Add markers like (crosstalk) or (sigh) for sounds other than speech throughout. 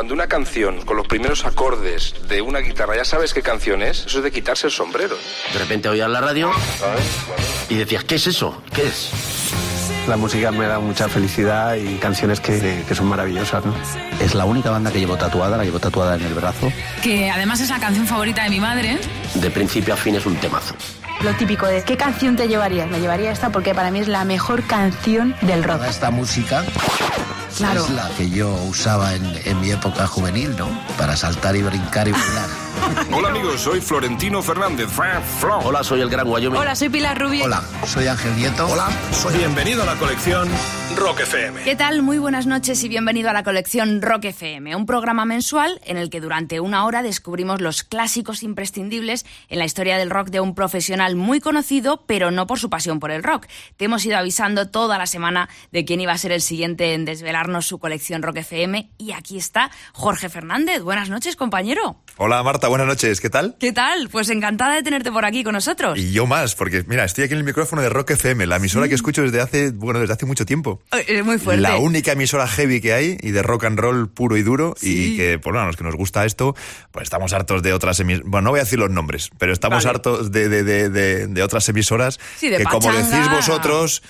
cuando una canción con los primeros acordes de una guitarra ya sabes qué canción es, eso es de quitarse el sombrero. De repente oías la radio y decías, ¿qué es eso? ¿Qué es? La música me da mucha felicidad y canciones que, que son maravillosas, ¿no? Es la única banda que llevo tatuada, la llevo tatuada en el brazo. Que además es la canción favorita de mi madre. De principio a fin es un temazo. Lo típico de ¿qué canción te llevarías? Me llevaría esta porque para mí es la mejor canción del rock. Toda esta música Claro. es la que yo usaba en, en mi época juvenil, ¿no? Para saltar y brincar y bailar. (laughs) Hola amigos, soy Florentino Fernández. Hola, soy el Gran Wyoming. Hola, soy Pilar Rubio. Hola, soy Ángel Nieto. Hola, soy... Bienvenido a la colección Rock FM. ¿Qué tal? Muy buenas noches y bienvenido a la colección Rock FM, un programa mensual en el que durante una hora descubrimos los clásicos imprescindibles en la historia del rock de un profesional muy conocido, pero no por su pasión por el rock. Te hemos ido avisando toda la semana de quién iba a ser el siguiente en desvelarnos su colección Rock FM y aquí está Jorge Fernández. Buenas noches, compañero. Hola Marta, buenas noches, ¿qué tal? ¿Qué tal? Pues encantada de tenerte por aquí con nosotros. Y yo más, porque mira, estoy aquí en el micrófono de Rock FM, la emisora que escucho desde hace, bueno, desde hace mucho tiempo. Es muy fuerte. La única emisora heavy que hay y de rock and roll puro y duro Sí. y que, por bueno, a los que nos gusta esto, pues estamos hartos de otras emisoras, bueno, no voy a decir los nombres, pero estamos Vale. hartos de, de, de, de- de otras emisoras Sí, que como decís vosotros,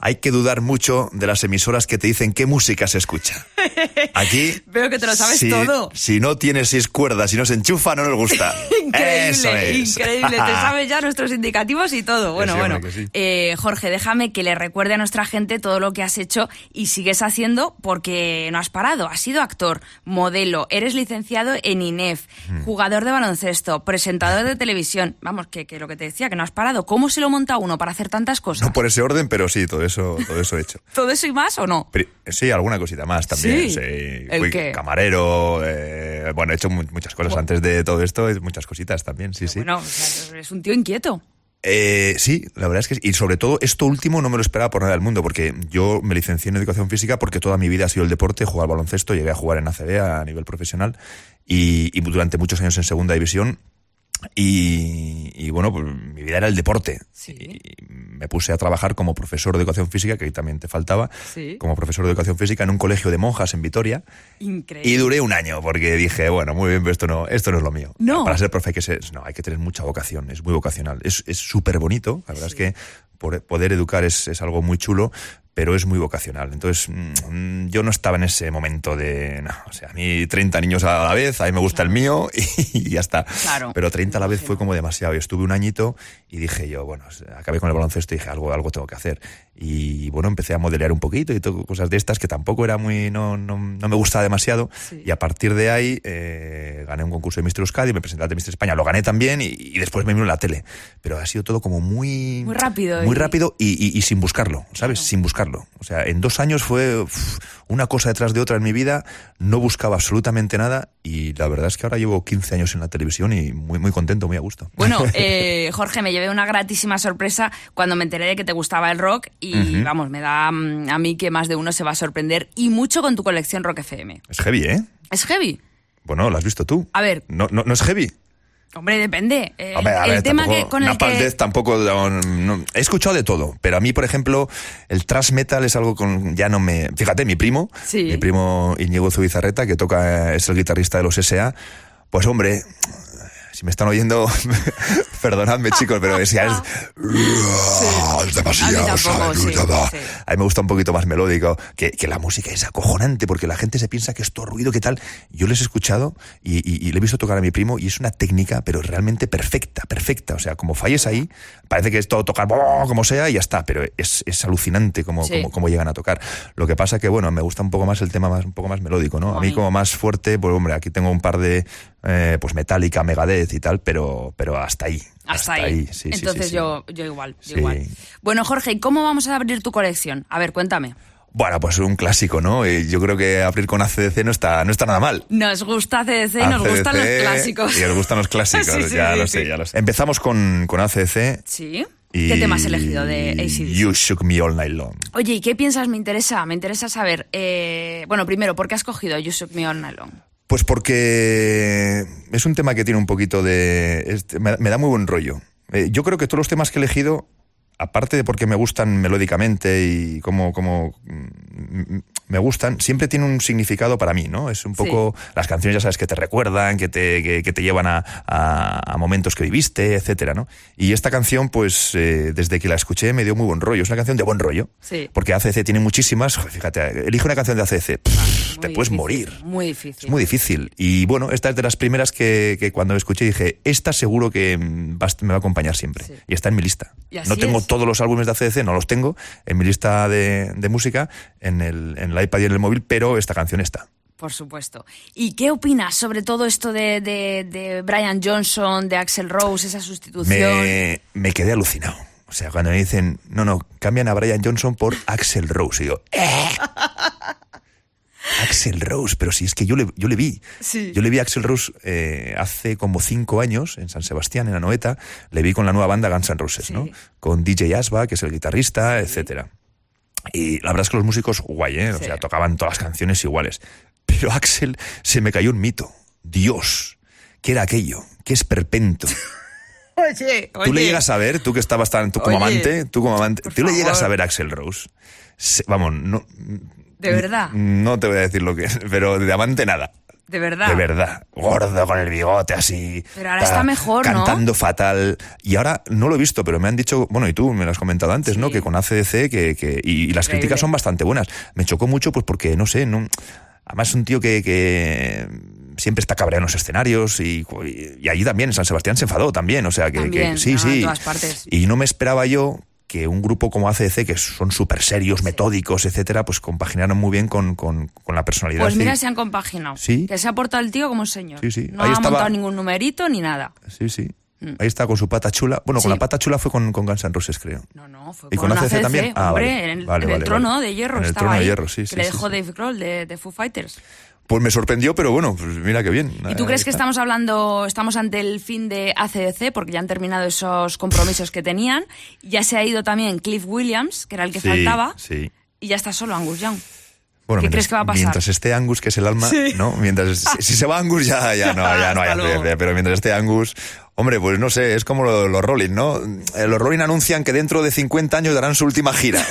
hay que dudar mucho de las emisoras que te dicen qué música se escucha. (laughs) Aquí... Veo que te lo sabes si, todo. Si no tiene seis cuerdas y no se enchufa, no nos gusta. (laughs) Increíble, Eso es. increíble. Te (laughs) sabes ya nuestros indicativos y todo. Bueno, sí, bueno. sí. Eh, Jorge, déjame que le recuerde a nuestra gente todo lo que has hecho y sigues haciendo porque no has parado. Has sido actor, modelo, eres licenciado en INEF, Mm. jugador de baloncesto, presentador de televisión. Vamos, que, que lo que te decía, que no has parado. ¿Cómo se lo monta uno para hacer tantas cosas? No por ese orden, pero sí, todo eso, todo eso he hecho. (laughs) ¿Todo eso y más o no? Sí, alguna cosita más también. Sí. Sí. ¿El qué? camarero, eh, bueno, he hecho mu- muchas cosas antes de todo esto, muchas cositas también, sí, sí. Bueno, o sea, eres un tío inquieto. Eh, sí, la verdad es que sí. Y sobre todo, esto último no me lo esperaba por nada del mundo, porque yo me licencié en educación física porque toda mi vida ha sido el deporte, jugar al baloncesto, llegué a jugar en ACB a nivel profesional y, y durante muchos años en segunda división. Y, y, bueno, pues mi vida era el deporte. Sí. Y me puse a trabajar como profesor de educación física, que ahí también te faltaba, Sí. como profesor de educación física en un colegio de monjas en Vitoria. Increíble. Y duré un año porque dije, bueno, muy bien, pero esto no, esto no es lo mío. No. Para ser profe hay que ser, no, hay que tener mucha vocación, es muy vocacional. Es es súper bonito, la verdad es que poder educar es, es algo muy chulo, pero es muy vocacional. Entonces, mm, yo no estaba en ese momento de, no, o sea, a mí 30 niños a la vez, a mí me gusta el mío (laughs) y, ya está. Claro. Pero 30 a la vez fue como demasiado. Y estuve un añito y dije yo, bueno, acabé con el baloncesto y dije, algo, algo tengo que hacer. Y bueno, empecé a modelear un poquito y todo, cosas de estas que tampoco era muy, no, no, no me gustaba demasiado. Sí. Y a partir de ahí eh, gané un concurso de Mister Euskadi, me presenté ante Mister España, lo gané también y, y después me vino en la tele. Pero ha sido todo como muy... Muy rápido Muy y- rápido y, y- y sin buscarlo, ¿sabes? Claro. Sin buscarlo. O sea, en dos años fue una cosa detrás de otra en mi vida, no buscaba absolutamente nada y la verdad es que ahora llevo 15 años en la televisión y muy, muy contento, muy a gusto. Bueno, (laughs) eh, Jorge, me llevé una gratísima sorpresa cuando me enteré de que te gustaba el rock y vamos, me da mm, a mí que más de uno se va a sorprender y mucho con tu colección Rock FM. Es heavy, ¿eh? ¿Es heavy? Bueno, lo has visto tú. A ver. No, no, no es heavy. Hombre, depende. Eh, a el ver, tema tampoco- que, con el Napalm que... Death tampoco no, he escuchado de todo, pero a mí, por ejemplo, el thrash metal es algo con ya no me. Fíjate, mi primo, Sí. mi primo Íñigo Zubizarreta, que toca es el guitarrista de los S.A. Pues hombre, si me están oyendo, (laughs) perdonadme chicos, pero es, ya es, demasiado. A mí sí, sí. A mí me gusta un poquito más melódico, que, que la música es acojonante, porque la gente se piensa que es todo ruido, que tal. Yo les he escuchado y, y- y le he visto tocar a mi primo y es una técnica, pero realmente perfecta, perfecta. O sea, como falles ahí, parece que es todo tocar como sea y ya está, pero es, es alucinante como, Sí. como, como llegan a tocar. Lo que pasa que, bueno, me gusta un poco más el tema más, un poco más melódico, ¿no? A mí como más fuerte, pues hombre, aquí tengo un par de, eh, pues Metallica, Megadeth y tal, pero, pero hasta ahí. Hasta, ahí. sí, Entonces sí, sí. Yo, yo igual, yo Sí. igual. Bueno, Jorge, ¿y cómo vamos a abrir tu colección? A ver, cuéntame. Bueno, pues un clásico, ¿no? Y yo creo que abrir con ACDC no está, no está nada mal. Nos gusta CDC y nos gustan los ACDC, clásicos. Y os gustan los clásicos, (laughs) Sí, sí, ya sí, lo sé, ya lo sé. Empezamos con, con ACDC. ¿Sí? Y ¿Qué tema has elegido de ACDC? You Shook Me All Night Long. Oye, ¿y qué piensas? Me interesa, me interesa saber. eh, bueno, primero, ¿por qué has cogido You Shook Me All Night Long? Pues porque es un tema que tiene un poquito de... es- me, me da muy buen rollo. Eh, yo creo que todos los temas que he elegido, aparte de porque me gustan melódicamente y como, como mm, me gustan, siempre tiene un significado para mí, ¿no? Es un poco, las canciones ya sabes que te recuerdan, que te, que, te llevan a, a, momentos que viviste, etcétera, ¿no? Y esta canción, pues, eh, desde que la escuché me dio muy buen rollo, es una canción de buen rollo, sí. porque ACC tiene muchísimas, fíjate, elige una canción de ACC, ah, te puedes morir. Muy difícil. Es muy difícil. Y bueno, esta es de las primeras que, que cuando escuché dije, esta seguro que me va a acompañar siempre. Y está en mi lista. No tengo todos los álbumes de ACDC, no los tengo en mi lista de, música, en el, en el iPad y en el móvil, pero esta canción está. Por supuesto. ¿Y qué opinas sobre todo esto de, de, Brian Johnson, de Axel Rose, esa sustitución? Me, me, quedé alucinado. O sea, cuando me dicen, no, no, cambian a Brian Johnson por Axel Rose. Y digo, ¡eh! (laughs) Axel Rose, pero si es que yo le, yo le vi. Yo le vi a Axel Rose eh, hace como cinco años en San Sebastián, en Anoeta. Le vi con la nueva banda Guns N' Roses, ¿no? Con DJ Asba, que es el guitarrista, etcétera. Y la verdad es que los músicos, guay, ¿eh? O sea, tocaban todas las canciones iguales. Pero Axel se me cayó un mito. Dios, ¿qué era aquello? ¿Qué es perpento? (laughs) Oye, Tú le llegas a ver, tú que estabas tan, tú como amante, tú como amante, tú le llegas a ver a Axel Rose. vamos, no, ¿De verdad? No te voy a decir lo que es, pero de amante nada. ¿De verdad? De verdad. Gordo con el bigote así. Pero ahora está mejor, ¿no? Cantando fatal. Y ahora no lo he visto, pero me han dicho, bueno, y tú me lo has comentado antes, ¿no? Que con ACDC, que, que y, las críticas son bastante buenas. Me chocó mucho, pues porque, no sé, no. Además es un tío que, que siempre está cabreado en los escenarios y, y, allí también, en San Sebastián se enfadó también, o sea que, que sí, sí. En todas partes. Y no me esperaba yo que un grupo como ACDC, que son súper serios, metódicos, etcétera, pues compaginaron muy bien con, con, la personalidad. Pues mira, se han compaginado. Sí. Que se ha portado el tío como un señor. Sí, sí. No ha montado ningún numerito ni nada. Sí, sí. Mm. Ahí está con su pata chula. Bueno, con la pata chula fue con, con Guns N' Roses, creo. No, no, fue ¿Y con, ACDC, también. Ah, hombre, en el, trono de hierro. En el trono de hierro, sí, que le dejó Dave Grohl de, de Foo Fighters. Pues me sorprendió, pero bueno, pues mira qué bien. ¿Y tú crees que estamos hablando, estamos ante el fin de ACDC, porque ya han terminado esos compromisos que tenían? Ya se ha ido también Cliff Williams, que era el que faltaba. Sí. Y ya está solo Angus Young. Bueno, ¿Qué crees que va a pasar? Mientras esté Angus, que es el alma, ¿no? Mientras, si, se va Angus ya, ya no, ya no hay (laughs) pero mientras esté Angus, Hombre, pues no sé, es como los, Rolling, ¿no? Eh, los Rolling anuncian que dentro de 50 años darán su última gira.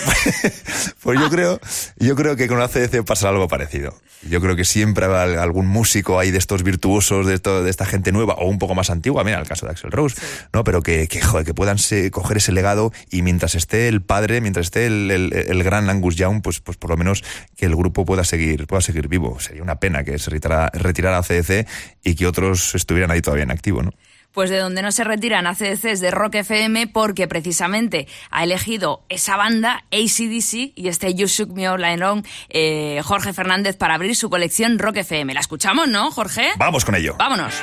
(laughs) pues yo creo, yo creo que con la CDC pasa algo parecido. Yo creo que siempre habrá algún músico ahí de estos virtuosos, de, de esta gente nueva, o un poco más antigua, mira, el caso de Axel Rose, ¿no? Pero que, que, joder, que puedan coger ese legado y mientras esté el padre, mientras esté el, el, gran Angus Young, pues, pues por lo menos que el grupo pueda seguir, pueda seguir vivo. Sería una pena que se retirara, retirara a CDC y que otros estuvieran ahí todavía en activo, ¿no? Pues de donde no se retiran ACDCs de Rock FM porque precisamente ha elegido esa banda, ACDC, y este You Shook Me All Night eh, Jorge Fernández, para abrir su colección Rock FM. ¿La escuchamos, no, Jorge? Vamos con ello. Vámonos.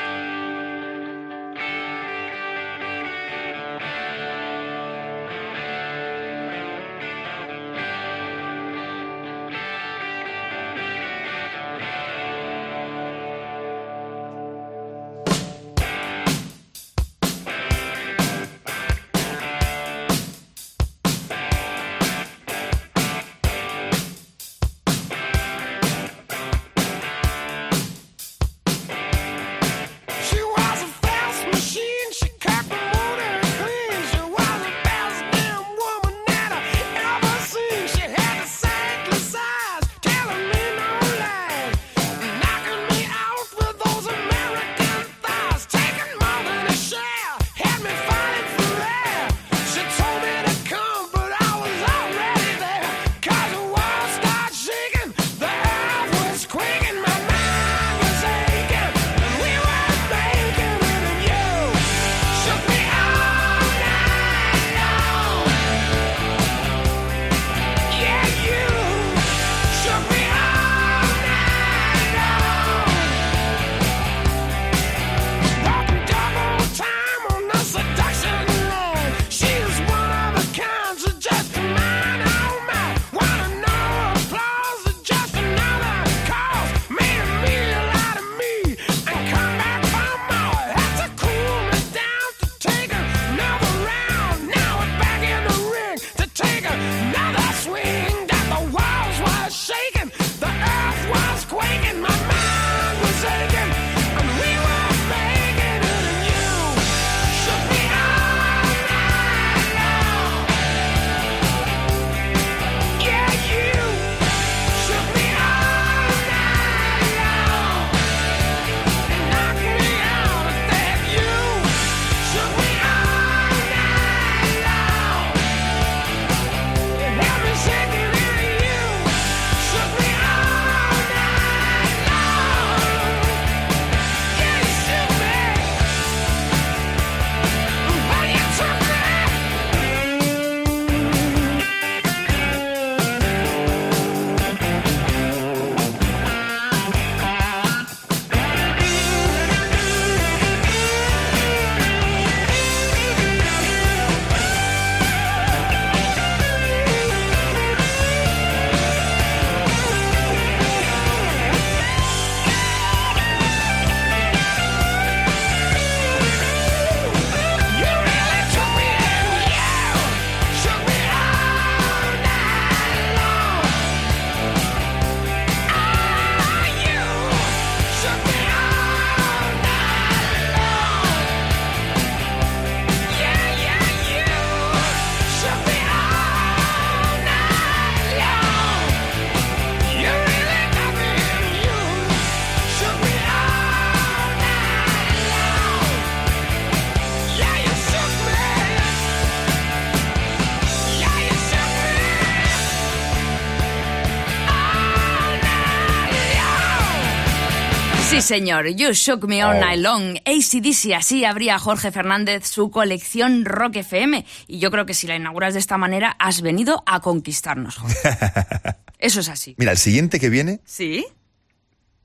Señor. You Shook Me All Oh. Night Long. ACDC. Así abría Jorge Fernández su colección Rock FM. Y yo creo que si la inauguras de esta manera, has venido a conquistarnos, Jorge. (laughs) Eso es así. Mira, el siguiente que viene, ¿Sí?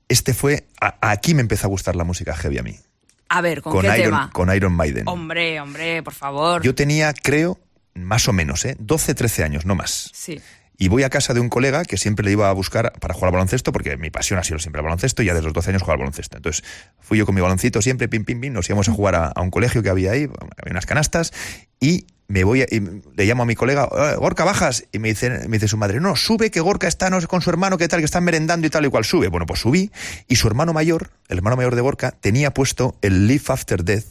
este fue. a- aquí me empezó a gustar la música heavy a mí. A ver, ¿con, Con qué Iron, tema? con Iron Maiden. Hombre, hombre, por favor. Yo tenía, creo, más o menos, ¿eh? 12, 13 años, no más. Sí. Y voy a casa de un colega que siempre le iba a buscar para jugar al baloncesto, porque mi pasión ha sido siempre el baloncesto, y ya desde los 12 años jugaba al baloncesto. Entonces fui yo con mi baloncito siempre, pim, pim, pim, nos íbamos a jugar a, a un colegio que había ahí, había unas canastas, y me voy a- y le llamo a mi colega, "Eh, Gorka, bajas, y me dice, me dice su madre, no, sube que Gorka está no sé, con su hermano, que tal, que están merendando y tal y cual, sube. Bueno, pues subí, y su hermano mayor, el hermano mayor de Gorka, tenía puesto el Live After Death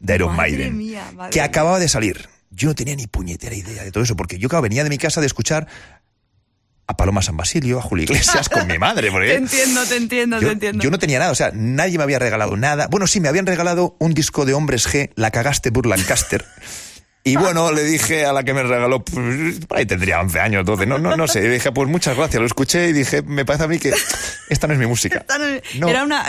de Iron Madre Maiden, mía, que acababa de salir. Yo no tenía ni puñetera idea de todo eso, porque yo, claro, venía de mi casa de escuchar a Paloma San Basilio, a Julio Iglesias con mi madre. Porque (laughs) Te entiendo, te entiendo, yo, te entiendo. yo no tenía nada, o sea, nadie me había regalado nada. Bueno, sí, me habían regalado un disco de Hombres G, La cagaste por Lancaster. Y bueno, le dije a la que me regaló, pues, por ahí tendría 11 años, 12, no, no, no sé. Y dije, pues muchas gracias, lo escuché y dije, me parece a mí que esta no es mi música. No- No. Era, una,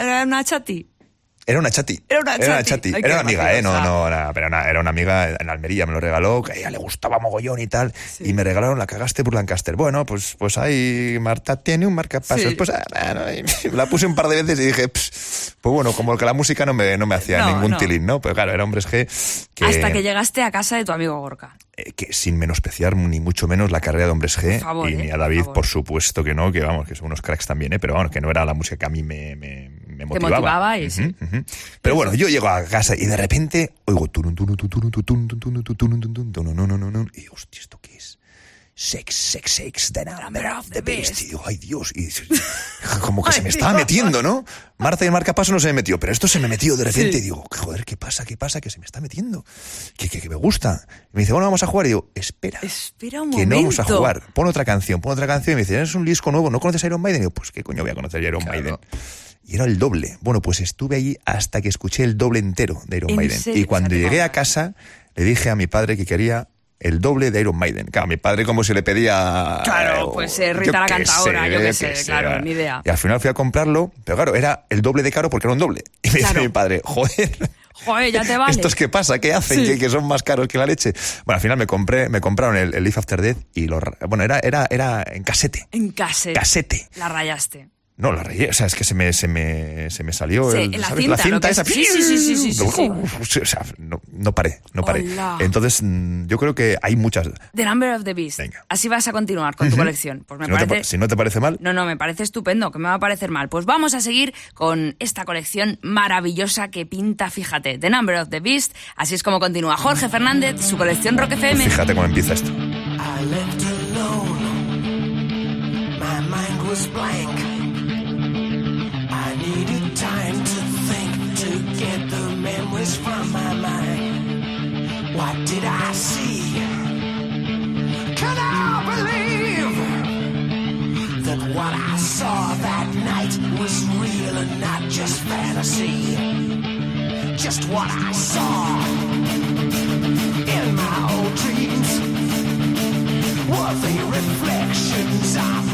era una chati. Era una chati. Era una chati. Ay, Era una amiga, ¿eh? No, no, era, pero era, era una amiga en Almería, me lo regaló, que a ella le gustaba mogollón y tal. Y me regalaron la cagaste por Lancaster. Bueno, pues, pues ahí Marta tiene un marcapasos. Sí. Pues ah, bueno, y (laughs) la puse un par de veces y dije, "Ps, pues bueno, como que la música no me, no me hacía ningún no. tilín, ¿no? Pero claro, era hombres que, Hasta que llegaste a casa de tu amigo Gorka. Que sin menospreciar ni mucho menos la carrera de Hombres G y ni a David, por, supuesto que no, que vamos, que son unos cracks también, ¿eh? pero vamos, que no era la música que a mí me, motivaba. Te motivaba y sí. Pero bueno, yo llego a casa y de repente oigo y hostia, ¿esto qué es? Sex, sex, sex, the number of the beast. Y digo, ay Dios, y (laughs) como que se me estaba metiendo, ¿no? Marta y el marcapaso no se me metió, pero esto se me metió de repente y digo, joder, ¿qué pasa? ¿Qué pasa? Que se me está metiendo. Que, que, que me gusta. Y me dice, bueno, vamos a jugar. Y digo, espera. Espera un Que no vamos a jugar. Pon otra canción, pon otra canción. Y me dice, es un disco nuevo, ¿no conoces a Iron Maiden? Y digo, pues qué coño voy a conocer a Iron Maiden. Y era el doble. Bueno, pues estuve allí hasta que escuché el doble entero de Iron ¿En Maiden. serio? Y cuando llegué a casa, le dije a mi padre que quería el doble de Iron Maiden. Claro, mi padre como si le pedía... Claro, pues, eh, Rita la cantadora, yo qué sé, claro, ni idea. Y al final fui a comprarlo, pero claro, era el doble de caro porque era un doble. (laughs) Y me Claro. dice mi padre, joder... Joder, ya te vale. ¿Estos qué pasa? ¿Qué hacen? Sí. Que, son más caros que la leche. Bueno, al final me compré, me compraron el, el Live After Death y lo, bueno, era, era, era en casete. En cassette. Casete. La rayaste. No, la rayé, o sea, es que se me, se me, se me salió Sí, el, la ¿sabes? cinta, que es- esa. sí, sí, sí, sí, sí, sí, O sea, no, no paré, no paré. Hola. Entonces, mm, yo creo que hay muchas. The Number of the Beast. Venga. Así vas a continuar con tu colección. Pues me Si no, te, parece... si no te parece mal, No, no, me parece estupendo, que me va a parecer mal. Pues vamos a seguir con esta colección maravillosa que pinta, fíjate, The Number of the Beast. Así es como continúa Jorge Fernández, su colección Rock FM. fíjate cómo empieza esto. I left alone. My mind was blank. Memories from my mind. What did I see? Can I believe that what I saw that night was real and not just fantasy? Just what I saw in my old dreams were the reflections of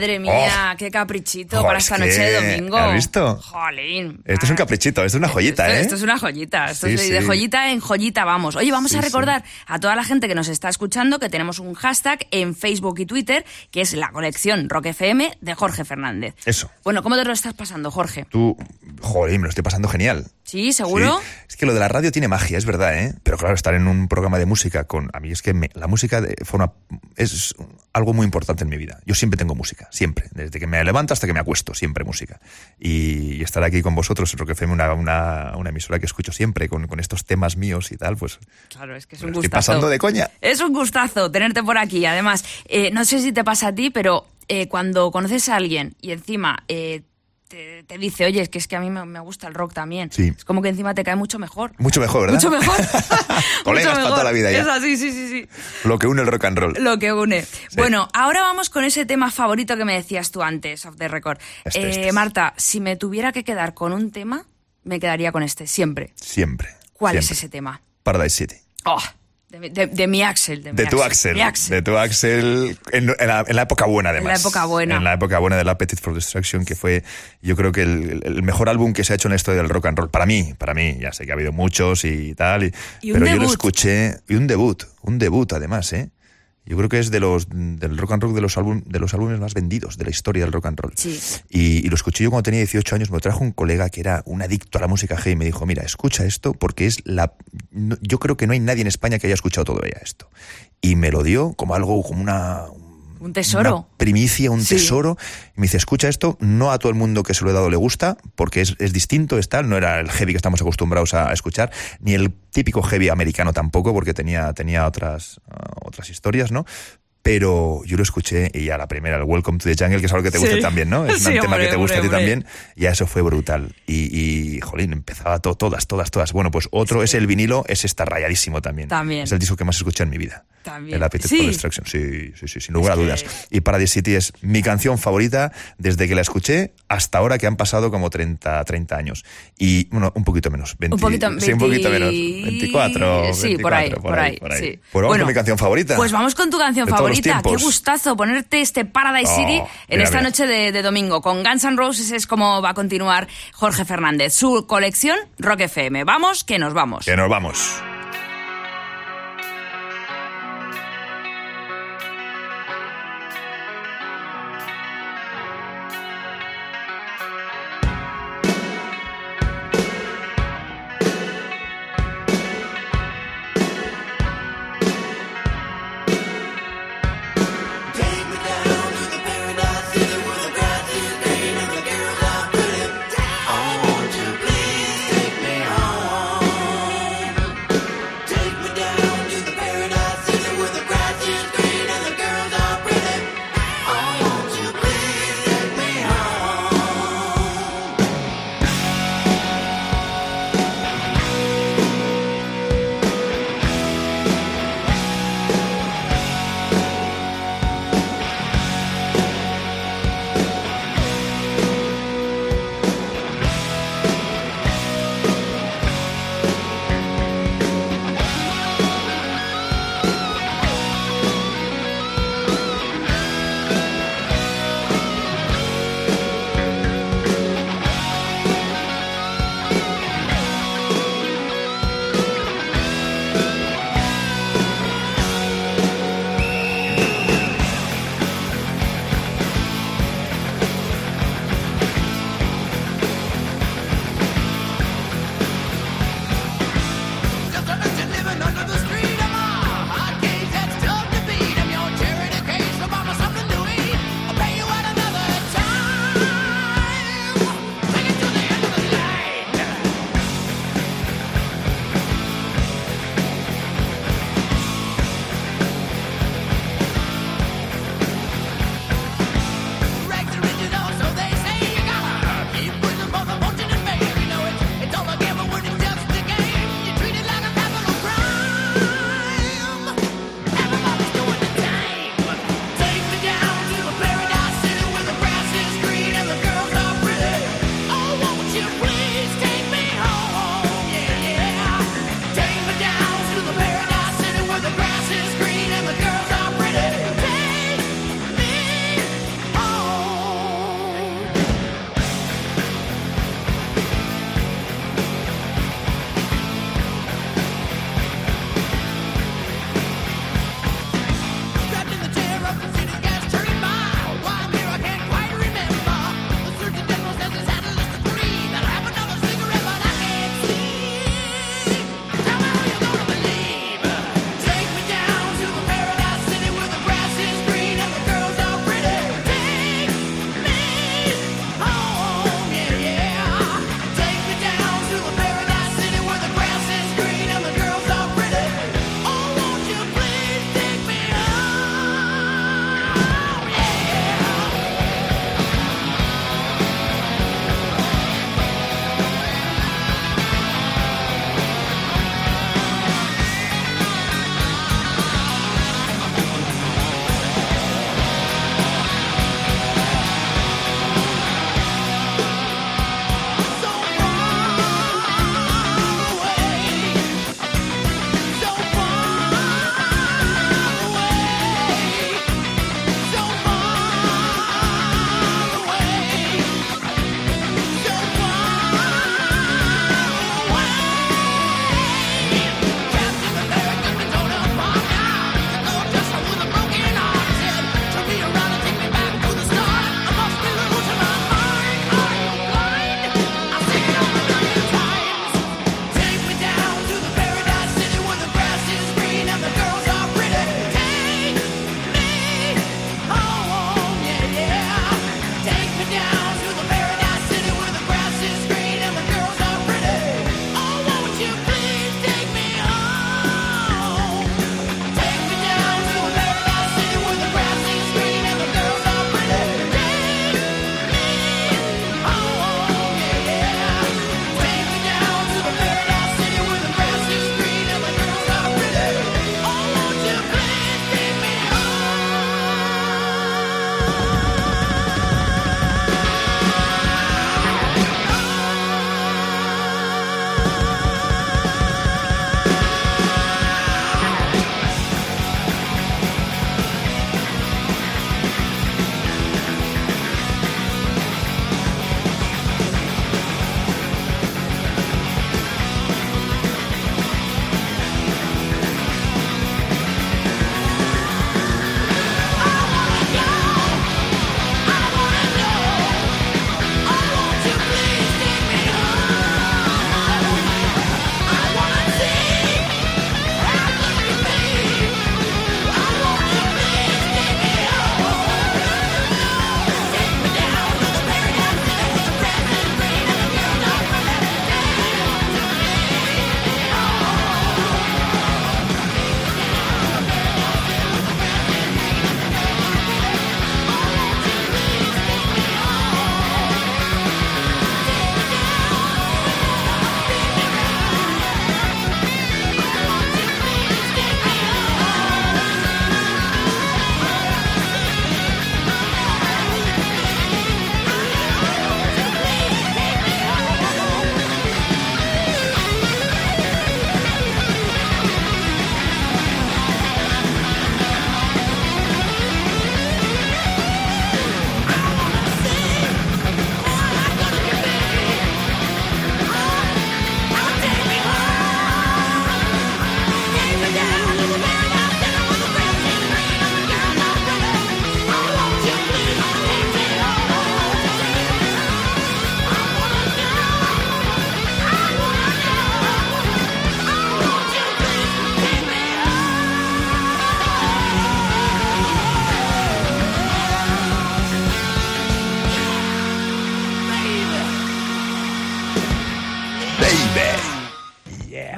Madre mía, qué caprichito para es esta noche de domingo. ¿has visto? Jolín. Esto es un caprichito, esto es una joyita, esto, ¿eh? esto es una joyita, esto Sí, es de, sí. joyita en joyita, vamos. Oye, vamos Sí, a recordar a toda la gente que nos está escuchando que tenemos un hashtag en Facebook y Twitter, que es la colección Rock FM de Jorge Fernández. Eso. Bueno, ¿cómo te lo estás pasando, Jorge? Tú, joder, me lo estoy pasando genial. ¿Sí? ¿Seguro? Sí. Es que lo de la radio tiene magia, es verdad, ¿eh? Pero claro, estar en un programa de música con... A mí es que me- la música de forma, es algo muy importante en mi vida. Yo siempre tengo música, siempre. Desde que me levanto hasta que me acuesto, siempre música. Y, y estar aquí con vosotros Rock FM, una, una, una emisora que escucho siempre, con, con estos temas míos y tal, pues... Claro, es que es me un estoy gustazo. pasando de coña. Es un gustazo tenerte por aquí. Además, eh, no sé si te pasa a ti, pero eh, cuando conoces a alguien y encima eh, te, te dice, oye, es que es que a mí me, me gusta el rock también. Sí. Es como que encima te cae mucho mejor. Mucho mejor, ¿verdad? Mucho mejor. (laughs) Colegas para toda la vida ya. Es así, sí, sí, sí. Lo que une el rock and roll. Lo que une. Bueno, ahora vamos con ese tema favorito que me decías tú antes, off the record. Este, Eh, este es. Marta, si me tuviera que quedar con un tema, me quedaría con este, siempre. Siempre. ¿Cuál es ese tema? Paradise City. Oh, de, mi- de- de mi Axel. De, mi De tu Axel. Axel. De tu Axel. En, en la, en la época buena, además. En la época buena. En la época buena del Appetite for Destruction, que fue, yo creo que el, el mejor álbum que se ha hecho en la historia del rock and roll. Para mí, para mí. Ya sé que ha habido muchos y tal. Y, Y pero yo lo escuché. Y un debut. Un debut, además, ¿eh? Yo creo que es de los del rock and roll de los álbum, de los álbumes más vendidos de la historia del rock and roll. Sí. Y, y lo escuché yo cuando tenía 18 años, me lo trajo un colega que era un adicto a la música G y me dijo, mira, escucha esto porque es la... no- yo creo que no hay nadie en España que haya escuchado todavía esto. Y me lo dio como algo, como una... Un tesoro. Una primicia, un Sí. tesoro. Y me dice, escucha esto, no a todo el mundo que se lo he dado le gusta, porque es, es distinto, es tal, no era el heavy que estamos acostumbrados a, a escuchar, ni el típico heavy americano tampoco, porque tenía, tenía otras, ah, otras historias, ¿no? Pero yo lo escuché y a la primera, el Welcome to the Jungle, que es algo que te gusta Sí. también, ¿no? Es (laughs) Sí, un tema hombre, que te gusta hombre, a ti hombre. también. Ya eso fue brutal. Y, y jolín, empezaba to- todas, todas, todas. Bueno, pues otro es el vinilo, ese está rayadísimo también. También. Es el disco que más escuché en mi vida. También. El Appetite Sí. for Destruction. Sí, sí, sí, sin lugar a que- dudas. Y Paradise City es mi canción favorita desde que la escuché hasta ahora que han pasado como 30, 30 años. Y, bueno, un poquito menos. 20, Un poquito, sí, un poquito 20 menos. 24, Sí, por ahí, 24, por ahí. sí. Pues vamos con mi canción favorita. Pues vamos con tu canción De favorita. Qué gustazo ponerte este Paradise Oh, City en mira, esta mira. noche de, de domingo. Con Guns N' Roses es como va a continuar Jorge Fernández. Su colección Rock FM. Vamos, que nos vamos. Que nos vamos.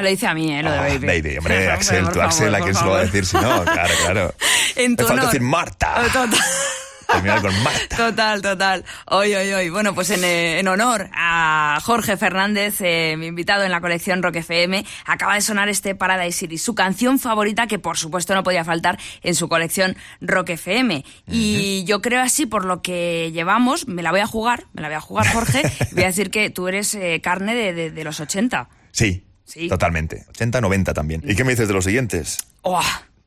Me lo dice a mí, ¿eh? Lo de Ah, baby. baby, hombre, (laughs) Axel, tú Axel, ¿a quién se lo va a decir si no? Claro, claro. (laughs) En tu Me falta decir Marta. (laughs) Total. Terminar con Marta. Total, total. Hoy, hoy, hoy. Bueno, pues en, eh, en honor a Jorge Fernández, eh, mi invitado en la colección Rock FM, acaba de sonar este Paradise City, su canción favorita que por supuesto no podía faltar en su colección Rock FM. Y yo creo así, por lo que llevamos, me la voy a jugar, me la voy a jugar Jorge, voy a decir que tú eres eh, carne de, de- de los 80. Sí, Sí. totalmente. 80, 90 también. ¿Y qué me dices de los siguientes? ¡Uah!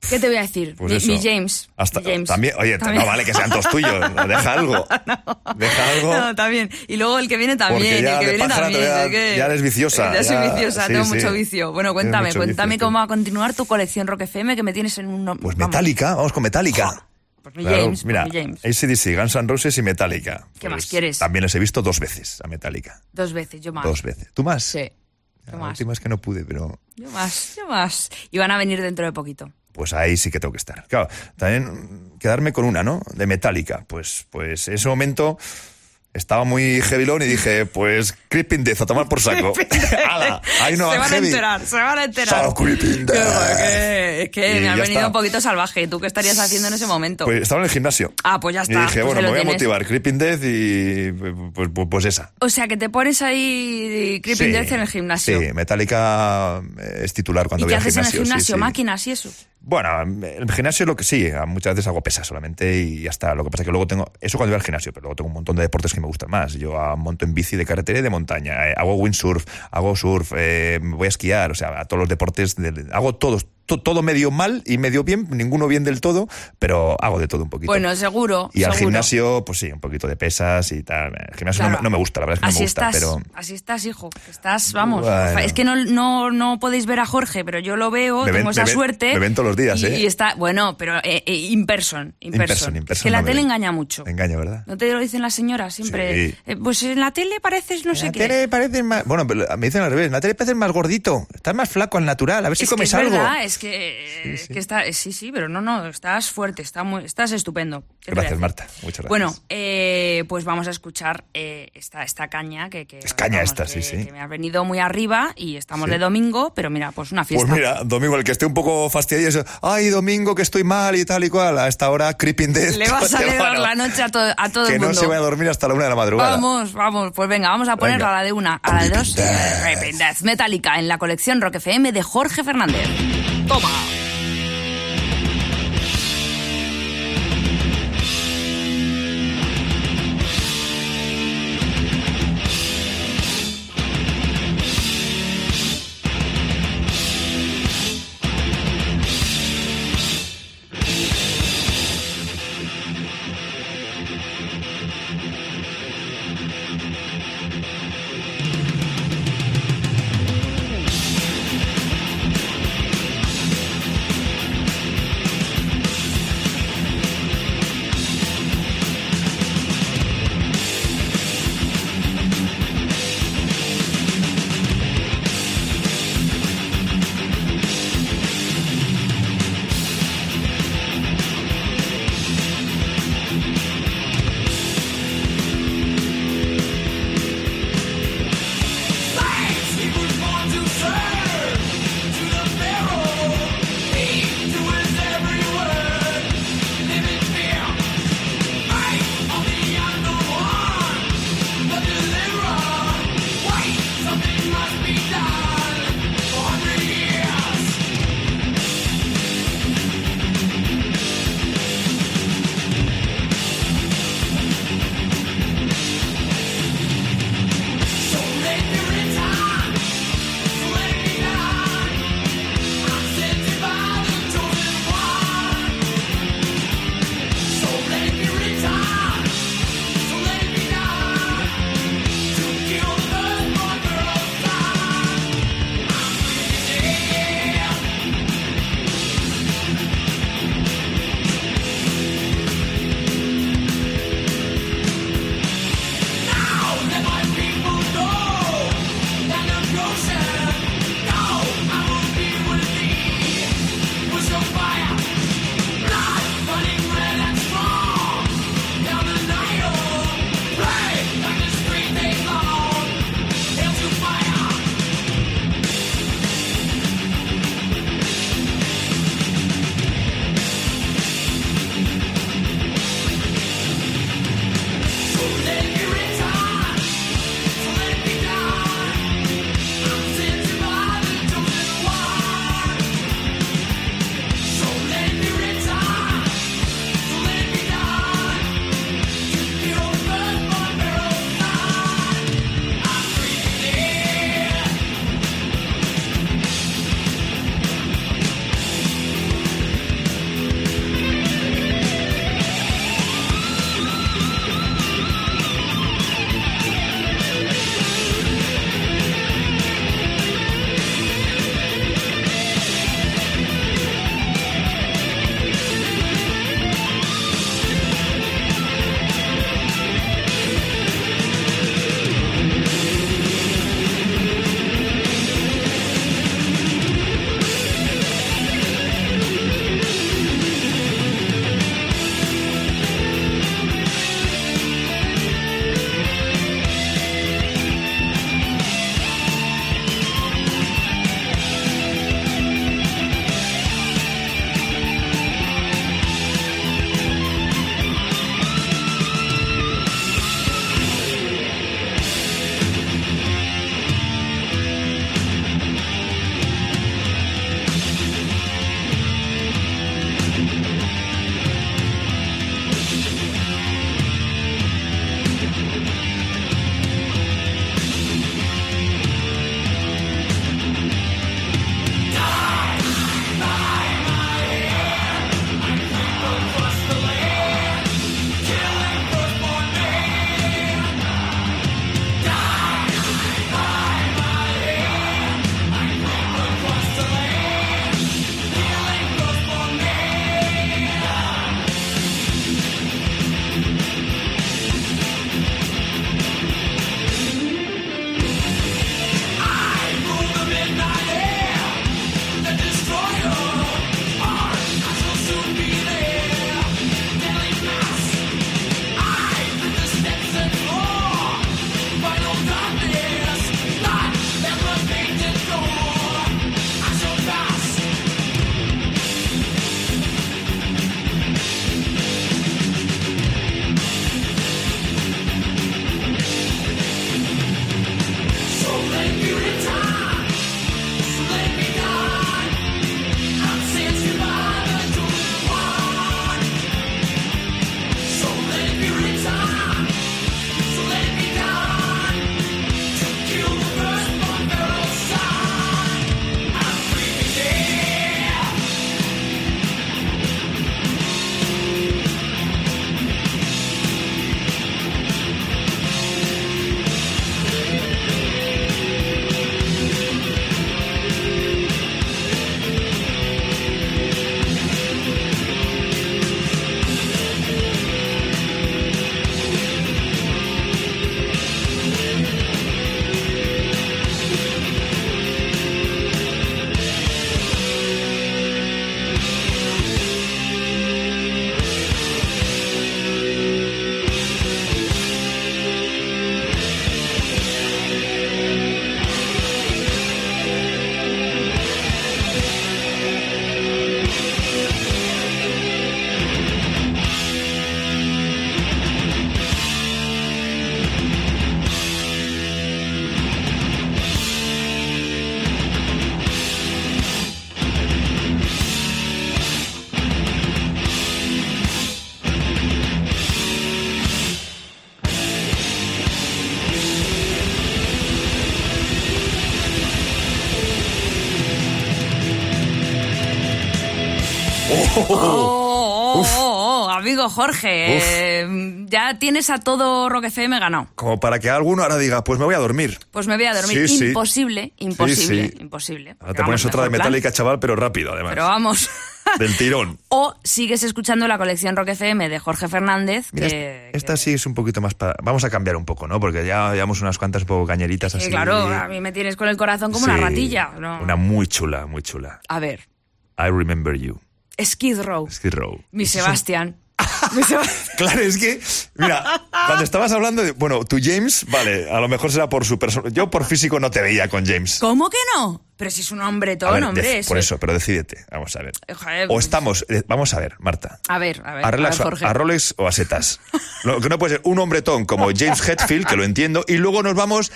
¿Qué te voy a decir? Pues mi, mi James. Hasta, mi James. También, oye, También. no vale que sean todos tuyos. (laughs) Deja algo. Deja algo. No, también. Y luego el que viene también. ya el que de viene también. voy a- es que- ya eres viciosa, Ya soy ya- viciosa, sí, tengo sí. mucho vicio. Bueno, cuéntame, cuéntame vicio, cómo va a continuar tu colección Rock FM que me tienes en un. Pues. Metallica, vamos con Metallica. Pues mi Claro, James, pues mira, mi James. ACDC, Guns N' Roses y Metallica. ¿Qué Pues más quieres? También les he visto dos veces a Metallica. Dos veces, yo más. Dos veces. ¿Tú más? Sí. Yo La más. última es que no pude, pero Yo más, yo más. Y van a venir dentro de poquito. pues ahí sí que tengo que estar. Claro, también quedarme con una, ¿no? De Metallica. Pues, pues en ese momento estaba muy heavy y dije, pues Creeping Death, a tomar por saco. (laughs) ¡Hala! Ahí no se van a enterar, se van a enterar. Creeping Death. que- Es que Y me ya venido está. un poquito salvaje. ¿Tú qué estarías haciendo en ese momento? Pues estaba en el gimnasio. Ah, pues ya está, Y dije, pues bueno, me voy a motivar. Creeping Death y pues, pues, pues esa. O sea, que te pones ahí Creeping Sí, Death en el gimnasio. Sí, Metallica eh, es titular cuando ¿Y voy qué al haces en el gimnasio. sí, gimnasio? sí. ¿Máquinas y eso? Bueno, el gimnasio es lo que sí, muchas veces hago pesas solamente y ya está. Lo que pasa es que luego tengo, eso cuando voy al gimnasio, pero luego tengo un montón de deportes que me gustan más. Yo ah, monto en bici de carretera y de montaña, eh, hago windsurf, hago surf, eh, voy a esquiar, o sea, a todos los deportes, de- hago todos, to- todo medio mal y medio bien, ninguno bien del todo, pero hago de todo un poquito. Bueno, seguro. y al gimnasio, pues sí, un poquito de pesas y tal. El gimnasio no Claro. me- no, me gusta, la verdad es que así no me gusta, estás, pero... así estás, hijo. Estás, vamos. Bueno. Es que no, no, no podéis ver a Jorge, pero yo lo veo, Me ven- tengo esa me ven- suerte. me ven todos los días, y, ¿eh? Y está, bueno, pero eh, eh, in person, in In person. person, in person que la tele ven. engaña mucho. Me engaño, ¿verdad? ¿No te lo dicen las señoras siempre? Sí. Eh, pues en la tele pareces no sé la qué. tele parece más... Bueno, me dicen al revés. En la tele pareces más gordito. Estás más flaco al natural. A ver si es que comes es algo. verdad, es que, Sí, es sí. que está, sí, sí, pero no, no, estás fuerte, está muy, estás estupendo. ¿Qué te voy a Gracias? Marta. Muchas gracias. Bueno, eh, pues vamos a escuchar eh, esta, esta caña que, que- Es caña esta, que- sí, sí. que me ha venido muy arriba y estamos Sí. de domingo, pero mira, pues una fiesta. Pues mira, Domingo, el que esté un poco fastidiado, ay, Domingo, que estoy mal y tal y cual, a esta hora, Creeping Death. Le vas (laughs) a Bueno, alegrar la noche a, to- a todo Que el no mundo. se vaya a dormir hasta la una de la madrugada. Vamos, vamos, pues venga, vamos a ponerla a la de una, a la de dos. Creeping Death, Metallica en la colección Rock FM de Jorge Fernández. Toma. Creeping Oh, oh, oh, oh, amigo Jorge, eh, ya tienes a todo Rock FM ganado. Como para que alguno ahora diga, pues me voy a dormir. Pues me voy a dormir. Sí, sí. imposible, imposible, Sí, imposible. Ahora te pones otra de. Metallica, chaval, pero rápido, además. Pero vamos. (laughs) Del tirón. o sigues escuchando la colección Rock FM de Jorge Fernández, Mira, que, esta sí es un poquito más para... Vamos a cambiar un poco, ¿no? Porque ya llevamos unas cuantas un poco cañeritas así. claro, a mí me tienes con el corazón como una ratilla. ¿no? Una muy chula, muy chula. A ver, I Remember You. Skid Row, Skid Row. mi Sebastián. (laughs) Claro, es que, mira, cuando estabas hablando de, bueno, tu James, vale, a lo mejor será por su persona. Yo por físico no te veía con James. ¿Cómo que no? Pero si es un hombre todo, ver, hombre. eso por es- eso, pero decídete. Vamos a ver. Joder, O estamos, eh, vamos a ver, Marta. A ver, a ver. A, relax, a ver, Jorge. a Rolex o a setas. (laughs) Lo que no puede ser un hombretón como James Hetfield, que lo entiendo, y luego nos vamos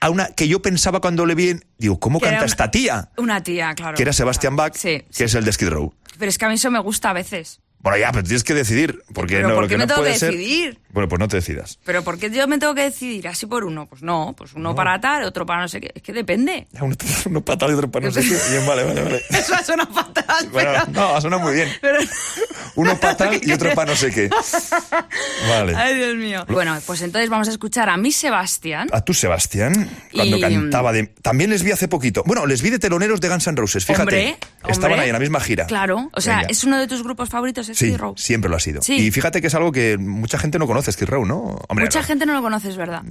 a una que yo pensaba cuando le vi, en- digo, ¿cómo Que canta una- esta tía? Una tía, claro. Que era Sebastian Bach, Sí, que es el de Skid Row. Pero es que a mí eso me gusta a veces. Bueno, ya, pero tienes que decidir. Porque Pero no, ¿por lo qué que me no tengo puede que ser- decidir? Bueno, pues no te decidas. ¿Pero por qué yo me tengo que decidir así por uno? Pues no, pues uno para tal, otro para no sé qué. Es que depende. Uno, uno patal y otro para no sé qué. Bien, vale, vale, vale. Eso suena fatal, Bueno, pero... no, suena muy bien. pero- Uno para tal y otro para no sé qué. Vale. Ay, Dios mío. Bueno, pues entonces vamos a escuchar a mi Sebastián. A tú, Sebastián, cuando Y- cantaba de... También les vi hace poquito. Bueno, les vi de teloneros de Guns N' Roses, fíjate. Hombre, Estaban hombre. ahí en la misma gira. Claro, o sea, Venga. es uno de tus grupos favoritos, Skid Row. siempre lo ha sido. Y fíjate que es algo que mucha gente no conoce, Skid Row, ¿no? Hombre, Mucha no, gente no lo conoce, es verdad.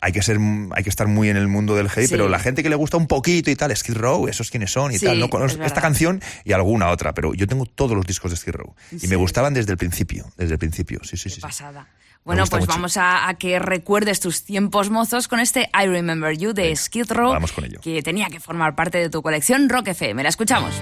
hay que ser, hay que estar muy en el mundo del Sí. pero la gente que le gusta un poquito y tal, Skid Row, esos quiénes son y tal, no es verdad. esta canción y alguna otra, pero yo tengo todos los discos de Skid Row y me gustaban desde el principio, desde el principio, sí, sí, sí. sí. Pasada. Bueno, pues mucho. vamos a, a que recuerdes tus tiempos mozos con este I Remember You de Skid Row, que tenía que formar parte de tu colección Rock FM. La escuchamos.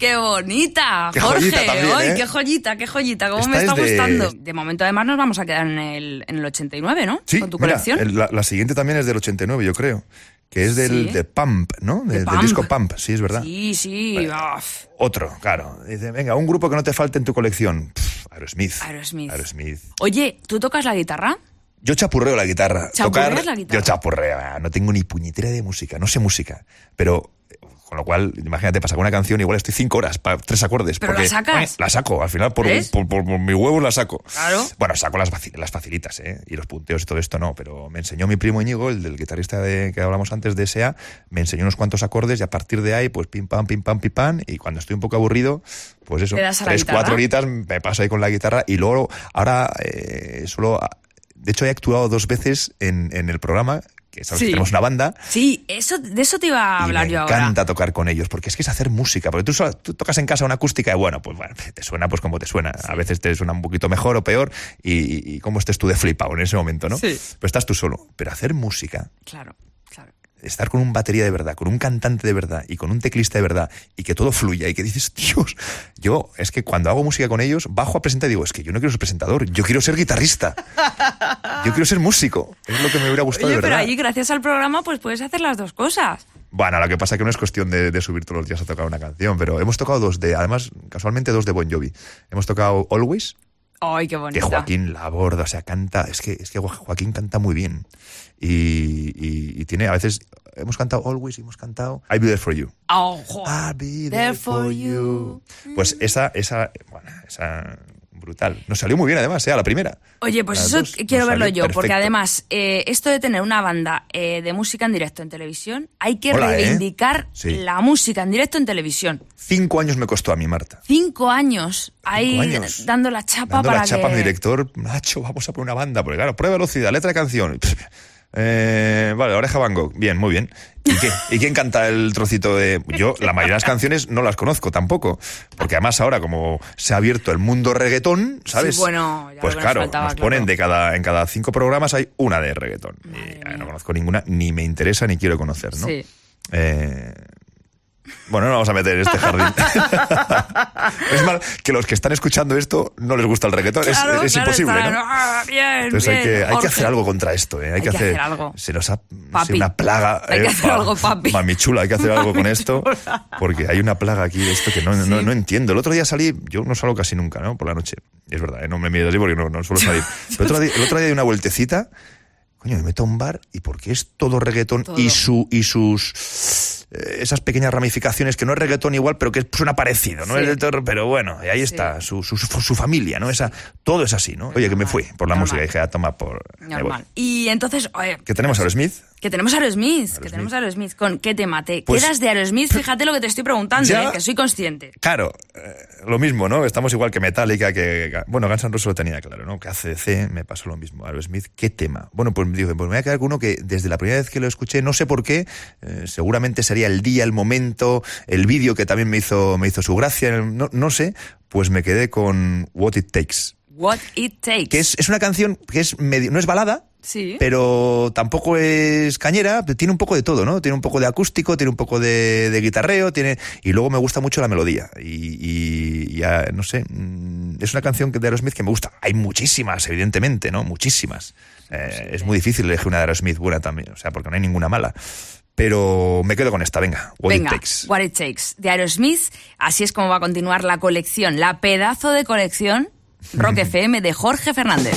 Qué bonita! Qué Jorge, también, ¡ay, ¿eh? qué joyita, qué joyita! ¿Cómo Esta me está es gustando? De momento, además, nos vamos a quedar en el, en el 89, ¿no? Sí, Con tu mira, colección. el- la, la siguiente también es del 89, yo creo. Que es del Sí. de Pump, ¿no? De De- Pump. Del disco Pump, sí, es verdad. Sí, sí. Otro, claro. Dice, venga, un grupo que no te falte en tu colección. Pff, Aerosmith. Aerosmith. Aerosmith. Oye, ¿tú tocas la guitarra? Yo chapurreo la guitarra. ¿Chapurreas Tocar, la guitarra? Yo chapurreo, ah, no tengo ni puñetera de música, no sé música. Pero, con lo cual, imagínate, para sacar una canción, igual estoy cinco horas para tres acordes. ¿Pero porque, la sacas? eh, La saco, al final, por, por, por- por mi huevo la saco. Claro. Bueno, saco las, las facilitas, ¿eh? Y los punteos y todo esto no, pero me enseñó mi primo Íñigo, el del guitarrista de, que hablamos antes de S.A., me enseñó unos cuantos acordes y a partir de ahí, pues pim pam, pim pam, pim pam, y cuando estoy un poco aburrido, pues eso, ¿Te das a la tres, guitarra? cuatro horitas me paso ahí con la guitarra y luego, ahora, eh, solo, de hecho he actuado dos veces en, en el programa, que sabes que tenemos una banda, Sí, eso, de eso te iba a y hablar me yo ahora. encanta tocar con ellos, porque es que es hacer música, porque tú, solo- tú tocas en casa una acústica y bueno, pues bueno, te suena pues como te suena. A veces te suena un poquito mejor o peor y, y como estés tú de flipado en ese momento, ¿no? Sí. Pero estás tú solo. Pero hacer música, Claro, claro. Estar con un batería de verdad, con un cantante de verdad y con un teclista de verdad y que todo fluya y que dices, Dios, yo es que cuando hago música con ellos, bajo a presentar y digo, es que yo no quiero ser presentador, yo quiero ser guitarrista. (laughs) Yo quiero ser músico. Es lo que me hubiera gustado Oye, de pero verdad. ahí, gracias al programa, pues puedes hacer las dos cosas. Bueno, lo que pasa es que no es cuestión de, de subir todos los días a tocar una canción, pero hemos tocado dos de, además, casualmente dos de Bon Jovi. Hemos tocado Always, ¡Ay, qué que bonita! Joaquín la aborda, o sea, canta, es que, es que Joaquín canta muy bien. Y, y- y tiene, a veces, hemos cantado Always y hemos cantado I'll Be There For You. Oh, I'll be there for you. Pues esa, esa, bueno, esa, brutal. Nos salió muy bien además, ¿eh? a la primera. Oye, pues eso dos quiero verlo yo, porque además, eh, esto de tener una banda eh, de música en directo en televisión, hay que Hola, ¿eh? reivindicar Sí. la música en directo en televisión. Cinco años me costó a mí, Marta. Cinco años ahí años. dando la chapa Dando para la chapa que... a mi director, Nacho, vamos a poner una banda, porque claro, prueba velocidad, letra de canción. Eh, vale, Oreja Van Gogh, bien, muy bien. ¿Y qué? ¿Y quién canta el trocito de...? Yo la mayoría de las canciones no las conozco tampoco, porque además ahora como se ha abierto el mundo reggaetón, ¿sabes? Sí, bueno, ya pues nos claro, faltaba, nos claro. ponen de cada, en cada cinco programas hay una de reggaetón. Y, no conozco ninguna, ni me interesa ni quiero conocer, ¿no? Sí. Eh, bueno, no vamos a meter en este jardín. (laughs) es mal que los que están escuchando esto no les gusta el reggaetón. Es- Claro, es, claro, imposible, ¿no? "Ah, bien, Entonces hay que, hay que Jorge". hacer algo contra esto, ¿eh? Hay, que, hacer, algo. Se nos ha Papi. una plaga. Hay que ¿eh? hacer Pa- algo, papi. Mami chula, hay que hacer algo con esto. Porque hay una plaga aquí de esto que no, no, no entiendo. El otro día salí, yo no salgo casi nunca, ¿no? Por la noche. Es verdad, ¿eh? no me mires así porque no, no suelo salir. (laughs) Pero otro día- el otro día di una vueltecita. Coño, me meto a un bar y porque es todo reggaetón Todo. y su y sus esas pequeñas ramificaciones que no es reggaetón igual, pero que suena parecido, ¿no? Sí. Es pero bueno, y ahí está, su, su, su- familia, ¿no? Esa, todo es así, ¿no? Oye, que me fui por la Normal. música dije, a toma por. Normal. Y entonces, oye, ¿Qué tenemos ahora, Smith? Que tenemos a Aerosmith, que tenemos a Aerosmith. ¿Con qué tema? ¿Te Pues- quedas de Aerosmith? (laughs) Fíjate lo que te estoy preguntando, Ya. eh, que soy consciente. Claro, eh, lo mismo, ¿no? Estamos igual que Metallica, que... Bueno, Guns N' Roses lo tenía claro, ¿no? Que ACDC me pasó lo mismo. Aerosmith, ¿qué tema? Bueno, pues digo, pues me voy a quedar con uno que desde la primera vez que lo escuché, no sé por qué, eh, seguramente sería el día, el momento, el vídeo que también me hizo, me hizo su gracia, no, no sé, pues me quedé con What It Takes. What It Takes. Que es, es una canción que es medio, no es balada, Sí. pero tampoco es cañera, tiene un poco de todo, ¿no? Tiene un poco de acústico, tiene un poco de, de guitarreo, tiene y luego me gusta mucho la melodía y, y ya, no sé, mm, es una canción que- de Aerosmith que me gusta. Hay muchísimas, evidentemente, ¿no? Muchísimas. Eh, es muy difícil elegir una de Aerosmith buena también, o sea, porque no hay ninguna mala. Pero me quedo con esta, venga, What Venga, It Takes. What It Takes, de Aerosmith. Así es como va a continuar la colección, la pedazo de colección Rock (laughs) FM de Jorge Fernández.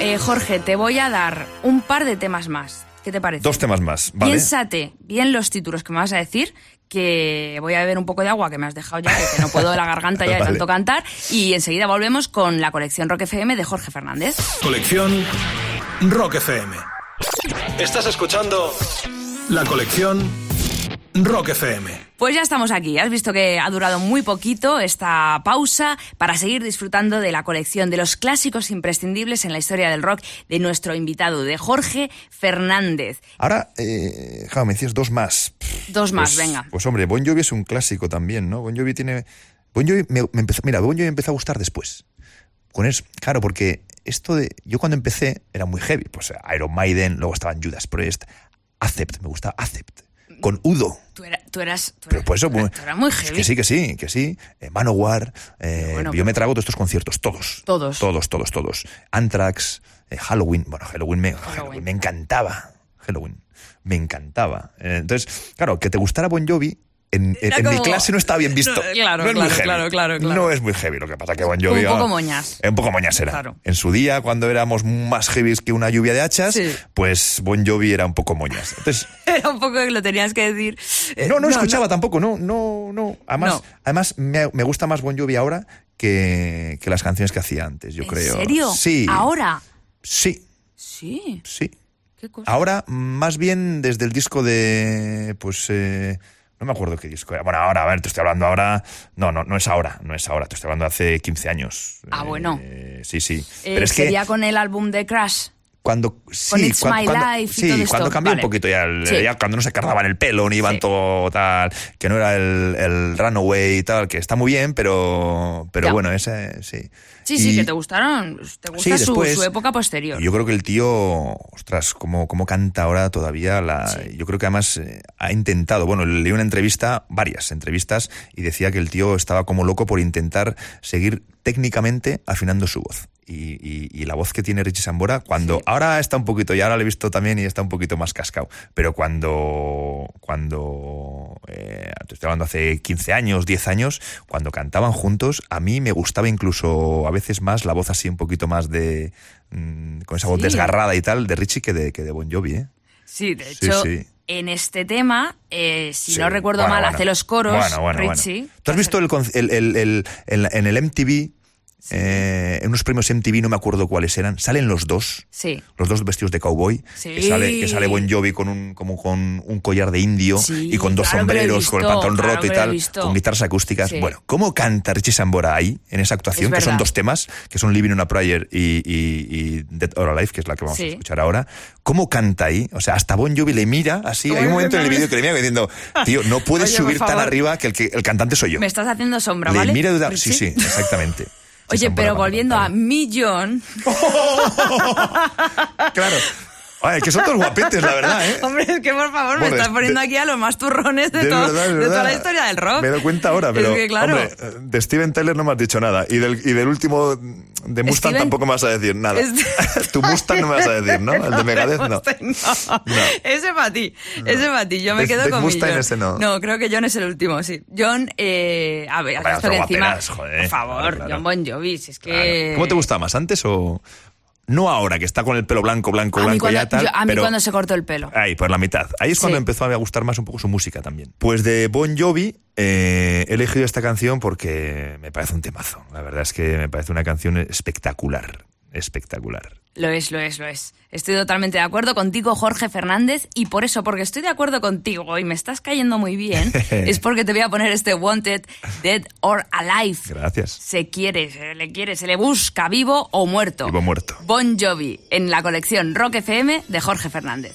Eh, Jorge, te voy a dar un par de temas más. ¿Qué te parece? Dos temas más, ¿vale? Piénsate bien los títulos que me vas a decir, que voy a beber un poco de agua que me has dejado ya, que no puedo de la garganta ya de (laughs) Vale. tanto cantar. Y enseguida volvemos con la colección Rock FM de Jorge Fernández. Colección Rock FM. Estás escuchando la colección Rock FM. Pues ya estamos aquí. Has visto que ha durado muy poquito esta pausa para seguir disfrutando de la colección de los clásicos imprescindibles en la historia del rock de nuestro invitado, de Jorge Fernández. Ahora, eh, Jao, me decías dos más. Dos más, Pues- venga. Pues hombre, Bon Jovi es un clásico también, ¿no? Bon Jovi tiene... Bon Jovi me, me empezó, mira, Bon Jovi me empezó a gustar después. Con eso, claro, porque esto de... Yo cuando empecé era muy heavy. Pues Iron Maiden, luego estaban Judas Priest, Acept, me gustaba Acept. Con Udo. Tú, era- tú eras, tú Pero por eso... tú muy- eras- tú eras muy heavy. Que sí, que sí, que sí. Eh, Manowar, eh, bueno, yo me trago todos estos conciertos, todos. Todos. Todos, todos, todos. Anthrax, eh, Halloween. Bueno, Halloween me, Halloween me encantaba. Halloween. Me encantaba. Eh, entonces, claro, que te gustara Bon Jovi. En, en- en mi clase no estaba bien visto. No, claro, No es muy claro, heavy. claro, claro, claro. No es muy heavy. Lo que pasa que Bon Jovi. Un poco moñas. eh, Un poco moñas era. Claro. En su día, cuando éramos más heavy que una lluvia de hachas, Sí. pues Bon Jovi era un poco moñas. Entonces, (laughs) Era un poco que lo tenías que decir. Eh, no, no, escuchaba tampoco, no, no, no. Además, No. además me, me gusta más Bon Jovi ahora que, que las canciones que hacía antes, yo ¿En creo. serio? Sí. ¿Ahora? Sí, Sí. sí. ¿Qué cosa? Ahora, más bien desde el disco de, pues, eh, No me acuerdo qué disco era. Bueno, ahora, a ver, te estoy hablando ahora. No, no, no es ahora, no es ahora. Te estoy hablando de hace 15 años. Ah, bueno. Eh, sí, sí. Eh, Pero es que sería con el álbum de Crash. Cuando sí, cuando, Life y sí, cuando cambió Vale. un poquito ya, el- Sí. ya cuando no se cargaban el pelo ni iban Sí. todo tal, que no era el, el Runaway y tal, que está muy bien, pero pero Ya. bueno, ese sí. Sí, sí, que te gustaron. Te gusta su, después- su época posterior. Yo creo que el tío, ostras, cómo, cómo canta ahora todavía. La. Yo creo que además eh, ha intentado, bueno, leí una entrevista, varias entrevistas, y decía que el tío estaba como loco por intentar seguir técnicamente afinando su voz. Y, y- y la voz que tiene Richie Sambora, cuando Sí. ahora está un poquito, y ahora lo he visto también y está un poquito más cascado, pero cuando, cuando, eh, te estoy hablando hace 15 años, 10 años, cuando cantaban juntos, a mí me gustaba incluso a veces más la voz así un poquito más de, mm, con esa voz Sí. desgarrada y tal, de Richie que de, que de Bon Jovi, ¿eh? Sí, de hecho, sí. en este tema, eh, si Sí. no recuerdo Bueno, mal, bueno. hace los coros Bueno. Richie. ¿Tú has visto el- el- en el MTV, eh, en unos premios MTV, no me acuerdo cuáles eran, salen los dos, Sí. los dos vestidos de cowboy, Sí. que, sale, que sale Bon Jovi con un, como con un collar de indio y con dos claro sombreros, con el pantalón claro roto y tal, con guitarras acústicas. Bueno, ¿cómo canta Richie Sambora ahí, en esa actuación? Es Que son dos temas, que son Living on a Prayer y, y- y Dead or Alive, que es la que vamos a escuchar ahora. ¿Cómo canta ahí? O sea, hasta Bon Jovi le mira así. Hay un momento en el vídeo que le mira diciendo, (laughs) tío, no puedes Oye, subir tan arriba que el, que el cantante soy yo. Me estás haciendo sombra, Le ¿vale? mira Sí, sí, exactamente. (laughs) Oye, pero volviendo a Millón. (laughs) (laughs) Claro. Ay, que son todos guapetes, la verdad, ¿eh? (laughs) Hombre, es que por favor, me estás de- poniendo aquí a los más turrones de, De todo- verdad, de de toda la historia del rock. Me doy cuenta ahora, pero. Es que, claro. Hombre, de Steven Tyler no me has dicho nada. Y del, y del último de Mustang Steven- tampoco me vas a decir nada. Este- (laughs) tu Mustang no me vas a decir, ¿no? El de (laughs) Megadeth no. No. No. Ese para ti, ese para ti. Yo me quedo con Millón. ese no. creo que John es el último, sí. John, eh, a ver, otro encima, guaperas, joder. por favor, Claro, claro. John Bon Jovi, si es que... Claro. ¿Cómo te gustaba más, antes o.? No ahora, que está con el pelo blanco, blanco, A blanco cuando, ya tal. yo- a mí pero... cuando se cortó el pelo. Ahí, por la mitad. Ahí es cuando Sí. empezó a gustar más un poco su música también. Pues de Bon Jovi eh, he elegido esta canción porque me parece un temazo. La verdad es que me parece una canción espectacular. Espectacular. Lo es, lo es, lo es. Estoy totalmente de acuerdo contigo, Jorge Fernández, y por eso, porque estoy de acuerdo contigo y me estás cayendo muy bien, (laughs) es porque te voy a poner este Wanted, Dead or Alive. Gracias. Se quiere, se le quiere, se le busca vivo o muerto. Vivo o muerto. Bon Jovi, en la colección Rock FM de Jorge Fernández.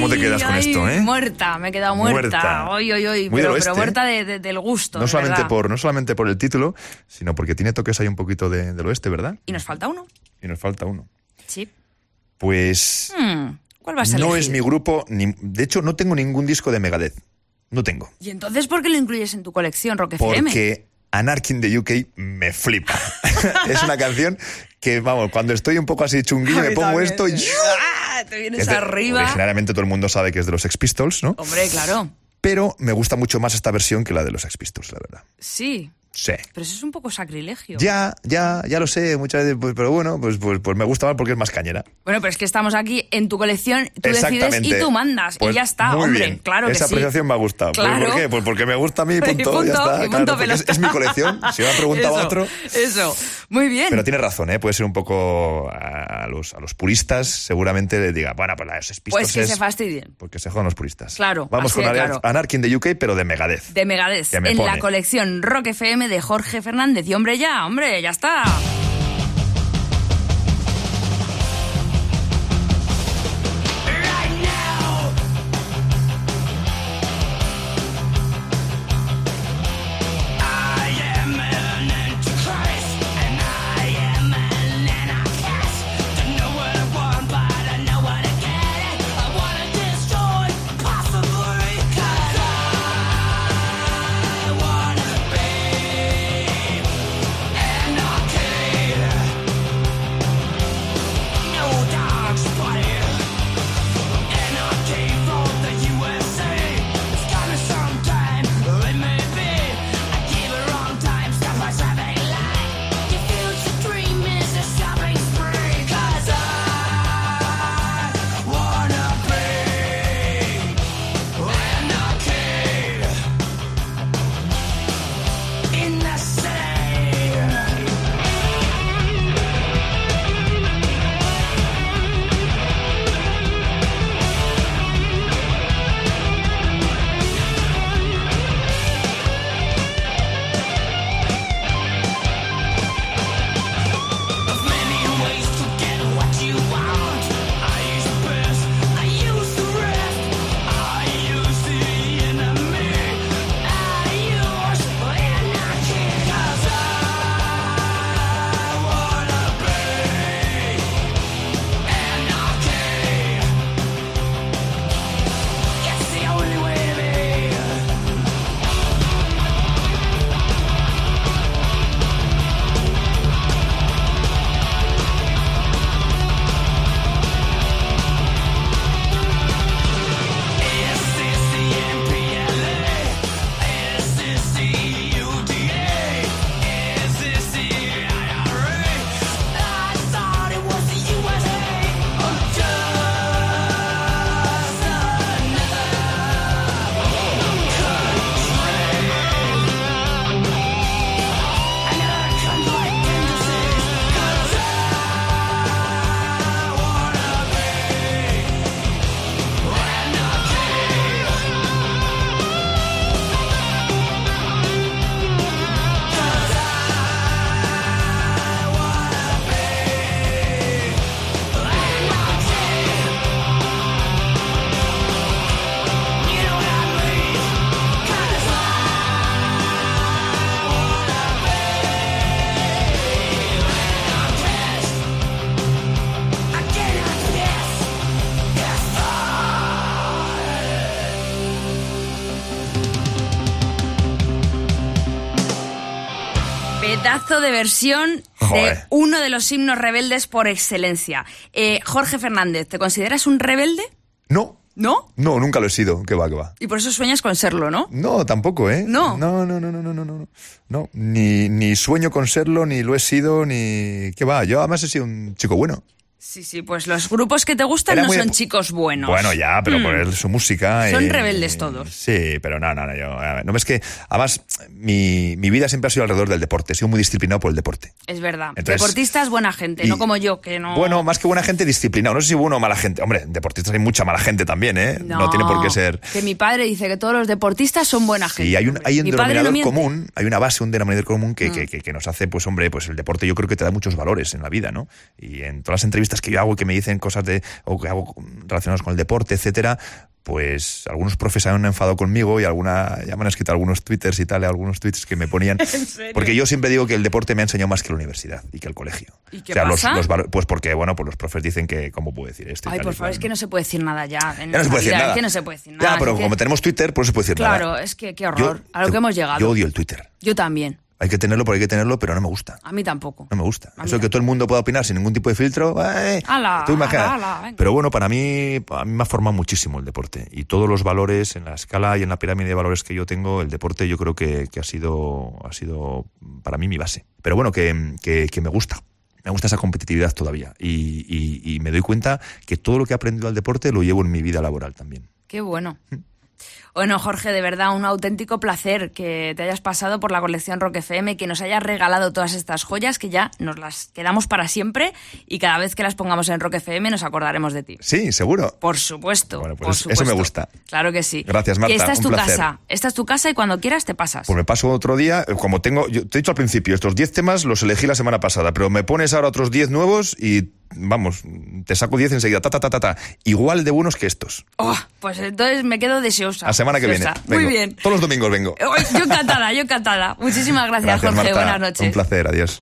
¿Cómo te quedas con esto, eh? Muerta, me he quedado muerta. Hoy, hoy, hoy. Pero, muerta ¿eh? de- de- del gusto. No de solamente, verdad. por, no solamente por el título, sino porque tiene toques ahí un poquito de- del oeste, ¿verdad? Y nos falta uno. Y nos falta uno. Sí. Pues Hmm, ¿Cuál vas a no elegir? es mi grupo, ni, de hecho no tengo ningún disco de Megadeth. No tengo. ¿Y entonces por qué lo incluyes en tu colección, Rock FM? Porque Anarchy in the UK me flipa. (laughs) es una canción que, vamos, cuando estoy un poco así chunguillo, me pongo también. esto y... (laughs) ¡Ah! Te vienes de- arriba. Originalmente todo el mundo sabe que es de los Sex Pistols, ¿no? Hombre, claro. Pero me gusta mucho más esta versión que la de los Sex Pistols, la verdad. Sí. Sí. Pero eso es un poco sacrilegio. Ya, ya, ya lo sé, muchas veces, pues, pero bueno, pues, pues, pues me gusta más porque es más cañera. Bueno, pero es que estamos aquí en tu colección, tú decides y tú mandas. Pues y ya está, muy hombre. bien. Claro que Esa sí. apreciación me ha gustado. Pues, Claro. ¿Por qué? Pues porque me gusta a mí, (laughs) Y punto, ya está. y punto, es, es mi colección. Si me ha preguntado (laughs) Eso, otro. Eso. Muy bien. Pero tiene razón, ¿eh? puede ser un poco a los, a los puristas, seguramente le diga, bueno, pues la pues que es se fastidien. porque se jodan los puristas. Claro, Vamos con claro. Anarchy in the UK, pero de Megadeth. De Megadeth. Que me En la colección Rock FM de Jorge Fernández. Y hombre, ya, hombre, ya está. Pedazo de versión de uno de los himnos rebeldes por excelencia. Eh, Jorge Fernández, ¿te consideras un rebelde? No, ¿No? no, nunca lo he sido. Que va, que va. Y por eso sueñas con serlo, ¿no? No, tampoco, ¿eh? No. No, no, no, no, no, no, no. No, ni, ni sueño con serlo, ni lo he sido, ni... ¿Qué va? Yo además he sido un chico bueno. Sí, sí, pues los grupos que te gustan Era no muy- son chicos buenos. Bueno, ya, pero Mm. por su música... Son rebeldes todos. Sí, pero no, no, no. Yo, no es que... Además, mi, mi vida siempre ha sido alrededor del deporte. He sido muy disciplinado por el deporte. Es verdad. Entonces- Deportistas, buena gente, y- no como yo, que no... Bueno, más que buena gente, disciplinado. No sé si buena o mala gente. Hombre, deportistas hay mucha mala gente también, ¿eh? No, tiene por qué ser... Que mi padre dice que todos los deportistas son buena gente. Sí, hay un, hay un no denominador. Mm. común, hay una base, un denominador común que, que, que- que nos hace, pues hombre, pues el deporte yo creo que te da muchos valores en la vida, ¿no? Y en todas las entrevistas entrevistas que yo hago y que me dicen cosas de, o que hago relacionadas con el deporte, etcétera, pues algunos profes han enfadado conmigo y alguna ya me han escrito algunos twitters y tal, algunos tweets que me ponían. (laughs) Porque yo siempre digo que el deporte me ha enseñado más que la universidad y que el colegio. ¿Y qué o sea, los- pasa? los valo- pues porque, bueno, pues los profes dicen que, ¿cómo puedo decir esto? Ay, por favor, es que ¿no? se puede decir nada ya. en Ya no se puede decir nada. Es que no se puede decir nada. Ya, pero que- como tenemos Twitter, pues no se puede decir Claro, nada. es que qué horror. a lo que hemos llegado. Yo odio el Twitter. Yo también. Hay que tenerlo porque hay que tenerlo, pero no me gusta. A mí tampoco. No me gusta. A Eso que todo el mundo pueda opinar sin ningún tipo de filtro. ¡eh! Ala, tú imaginas. ala, ala. Pero bueno, para mí, a mí me ha formado muchísimo el deporte. Y todos los valores en la escala y en la pirámide de valores que yo tengo, el deporte yo creo que, que ha, sido, ha sido para mí mi base. Pero bueno, que, que- que me gusta. Me gusta esa competitividad todavía. Y, y- y me doy cuenta que todo lo que he aprendido al deporte lo llevo en mi vida laboral también. Qué bueno. Bueno, Jorge, de verdad, un auténtico placer que te hayas pasado por la colección Rock FM, que nos hayas regalado todas estas joyas que ya nos las quedamos para siempre y cada vez que las pongamos en Rock FM nos acordaremos de ti. Sí, seguro. Por supuesto. Bueno, pues por eso me gusta. Claro que sí. Gracias, Marta, Que esta es un tu placer. casa. Esta es tu casa y cuando quieras te pasas. Pues me paso otro día, eh, como tengo, yo te he dicho al principio, estos 10 temas los elegí la semana pasada, pero me pones ahora otros 10 nuevos y vamos, te saco 10 enseguida, ta, ta, ta, ta, ta, igual de buenos que estos. Oh, pues entonces me quedo deseosa. Semana que viene. Muy bien. Todos los domingos vengo. Yo encantada, yo encantada. Muchísimas gracias, Jorge. Marta. Buenas noches. Un placer, adiós.